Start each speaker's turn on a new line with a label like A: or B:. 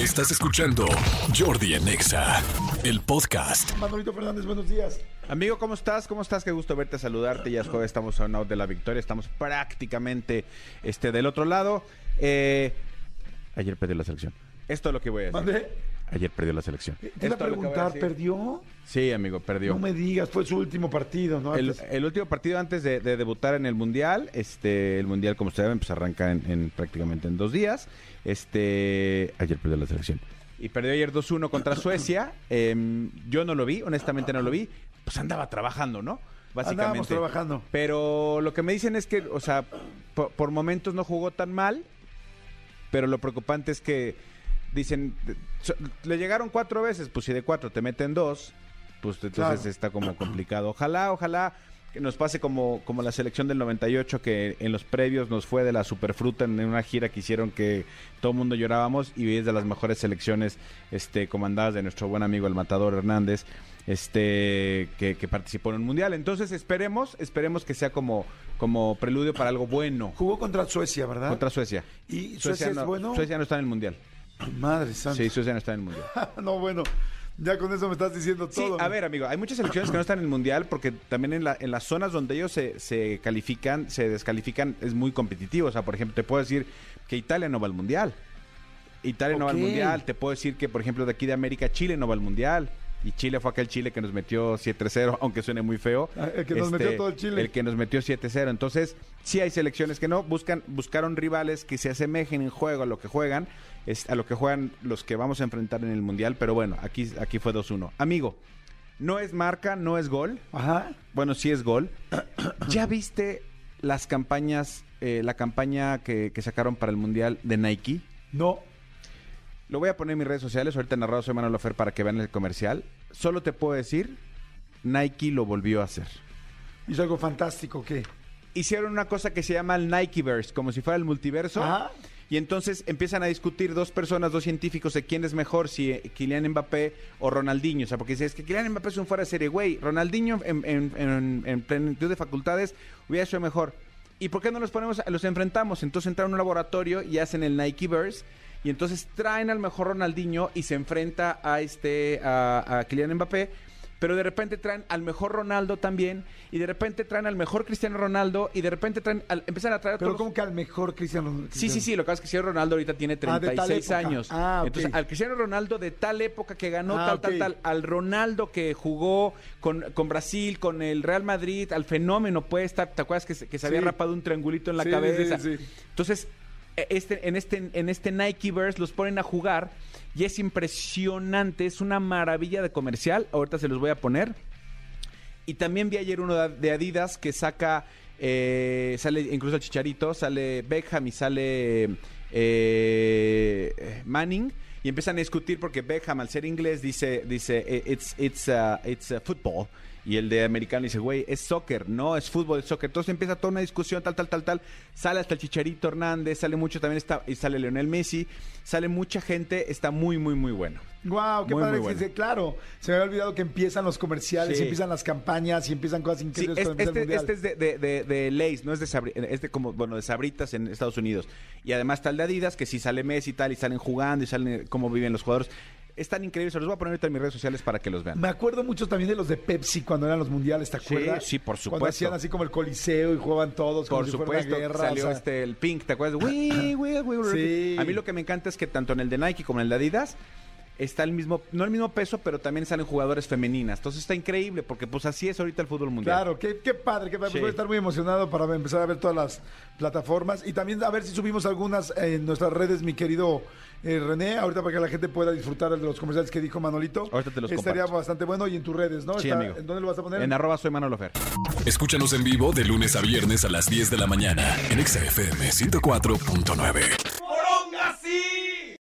A: Estás escuchando Jordi en Exa, el podcast.
B: Manolito Fernández, buenos días.
C: Amigo, ¿cómo estás? ¿Cómo estás? Qué gusto verte, saludarte. Ya es jueves, estamos a un out de la victoria. Estamos prácticamente este, del otro lado. Eh, ayer perdió la selección. Esto es lo que voy a decir.
B: ¿Mande?
C: Ayer perdió la selección.
B: Te iba a preguntar. ¿perdió?
C: Sí, amigo, perdió.
B: No me digas, fue su último partido, ¿no?
C: El, último partido antes de, de debutar en el Mundial, este, el Mundial, como ustedes saben, pues arranca en, en prácticamente en dos días. Este, ayer perdió la selección. Y perdió ayer 2-1 contra Suecia. Em, yo no lo vi, honestamente no lo vi. Pues andaba trabajando, ¿no? Básicamente.
B: Andábamos trabajando.
C: Pero lo que me dicen es que, o sea, por, por momentos no jugó tan mal, pero lo preocupante es que dicen, le llegaron cuatro veces, pues si de cuatro te meten dos, pues entonces
B: Claro.
C: está como complicado. Ojalá, ojalá que nos pase como, como la selección del 98, que en los previos nos fue de la superfruta en una gira que hicieron que todo el mundo llorábamos y es de las mejores selecciones este, comandadas de nuestro buen amigo el Matador Hernández este que, que participó en un mundial. Entonces esperemos, esperemos que sea como, como preludio para algo bueno
B: Jugó contra Suecia, ¿verdad?
C: contra Suecia.
B: ¿Y Suecia, es
C: no,
B: bueno?
C: Suecia no está en el mundial.
B: Madre santa.
C: Sí, Suecia no está en el mundial.
B: no, bueno, ya con eso me estás diciendo
C: Sí,
B: todo.
C: a ver, amigo, hay muchas selecciones que no están en el mundial porque también en, la- en las zonas donde ellos se, se califican, se descalifican, es muy competitivo. O sea, por ejemplo, te puedo decir que Italia no va al mundial. Italia no va al mundial. Te puedo decir que, por ejemplo, de aquí de América, Chile no va al mundial. Y Chile fue aquel Chile que nos metió 7-0, aunque suene muy feo. Este,
B: Ah, el que nos metió todo el Chile.
C: El que nos metió 7-0. Entonces, sí hay selecciones que no. Buscan, buscaron rivales que se asemejen en juego a lo que juegan, es, a lo que juegan los que vamos a enfrentar en el Mundial. Pero bueno, aquí, aquí fue 2-1. Amigo, no es marca, no es gol.
B: Ajá.
C: Bueno, sí es gol. ¿Ya viste las campañas, eh, la campaña que, que sacaron para el Mundial de Nike?
B: No.
C: Lo voy a poner en mis redes sociales, ahorita en narrado soy Manuel Ofer para que vean el comercial. Solo te puedo decir, Nike lo volvió a hacer.
B: Hizo algo fantástico, ¿qué?
C: Hicieron una cosa que se llama el Nikeverse, como si fuera el multiverso.
B: Ajá.
C: Y entonces empiezan a discutir dos personas, dos científicos, de quién es mejor, si eh, Kylian Mbappé o Ronaldinho. O sea, porque dices que Kylian Mbappé es un fuera de serie, güey. Ronaldinho en, en, en- en plenitud de facultades hubiera sido mejor. ¿Y por qué no los ponemos, los enfrentamos? Entonces entraron a un laboratorio y hacen el Nikeverse. Y entonces traen al mejor Ronaldinho y se enfrenta a este, a, a Kylian Mbappé. Pero de repente traen al mejor Ronaldo también. Y de repente traen al mejor Cristiano Ronaldo. Y de repente traen, al, empiezan a traer a
B: Pero como que al mejor Cristiano.
C: Sí, sí, sí, lo que pasa es que Cristiano Ronaldo ahorita tiene
B: Ah, de tal
C: 36
B: época.
C: años.
B: Ah, ok.
C: Entonces, al Cristiano Ronaldo de tal época que ganó
B: Ah,
C: tal, tal, tal, al Ronaldo que jugó con, con Brasil, con el Real Madrid, al fenómeno estar, ¿te acuerdas que, se- que se había
B: Sí.
C: rapado un triangulito en la
B: Sí,
C: cabeza?
B: sí, sí.
C: Entonces, este, en este, en este Nikeverse los ponen a jugar y es impresionante, es una maravilla de comercial. Ahorita se los voy a poner. Y también vi ayer uno de de Adidas que saca, eh, sale incluso el Chicharito, sale Beckham y sale eh, Manning. Y empiezan a discutir porque Beckham, al ser inglés, dice, dice "Eh, it's, it's, uh, it's uh, football. Y el de americano dice, güey, es soccer, no es fútbol, es soccer. Entonces empieza toda una discusión, tal, tal, tal, tal. Sale hasta el Chicharito Hernández, sale mucho, también está, y sale Leonel Messi, sale mucha gente, está muy, muy, muy bueno.
B: Guau, qué
C: Muy,
B: padre.
C: muy bueno.
B: claro, se me había olvidado que empiezan los comerciales,
C: Sí.
B: y empiezan las campañas y empiezan cosas
C: Sí,
B: increíbles
C: es-
B: cuando empieza el
C: este, este es de, de, de, de Lay's, no es de Sabri- es de como, bueno, de Sabritas en Estados Unidos. Y además está el de Adidas, que si sale Messi y tal, y salen jugando, y salen cómo viven los jugadores. Están increíbles, se los voy a poner ahorita en mis redes sociales para que los vean.
B: Me acuerdo mucho también de los de Pepsi cuando eran los mundiales, ¿te acuerdas?
C: sí, por
B: Cuando
C: supuesto.
B: hacían así como el coliseo y jugaban todos como
C: Por
B: si fuera una
C: supuesto,
B: guerra.
C: salió
B: o sea,
C: este el Pink, ¿te acuerdas?
B: Sí.
C: A mí lo que me encanta es que tanto en el de Nike como en el de Adidas está el mismo, no el mismo peso, pero también salen jugadores femeninas. Entonces está increíble, porque pues así es ahorita el fútbol mundial.
B: Claro, qué, qué padre, qué padre.
C: Sí.
B: Voy a estar muy emocionado para empezar a ver todas las plataformas y también a ver si subimos algunas en nuestras redes, mi querido eh, René, ahorita para que la gente pueda disfrutar de los comerciales que dijo Manolito.
C: Ahorita te los
B: Estaría
C: comparto.
B: bastante bueno y en tus redes, ¿no?
C: Sí,
B: Está-
C: amigo.
B: ¿En dónde lo vas a poner?
C: En arroba soy Manolo Fer.
A: Escúchanos en vivo de lunes a viernes a las 10 de la mañana en Exa FM 104.9.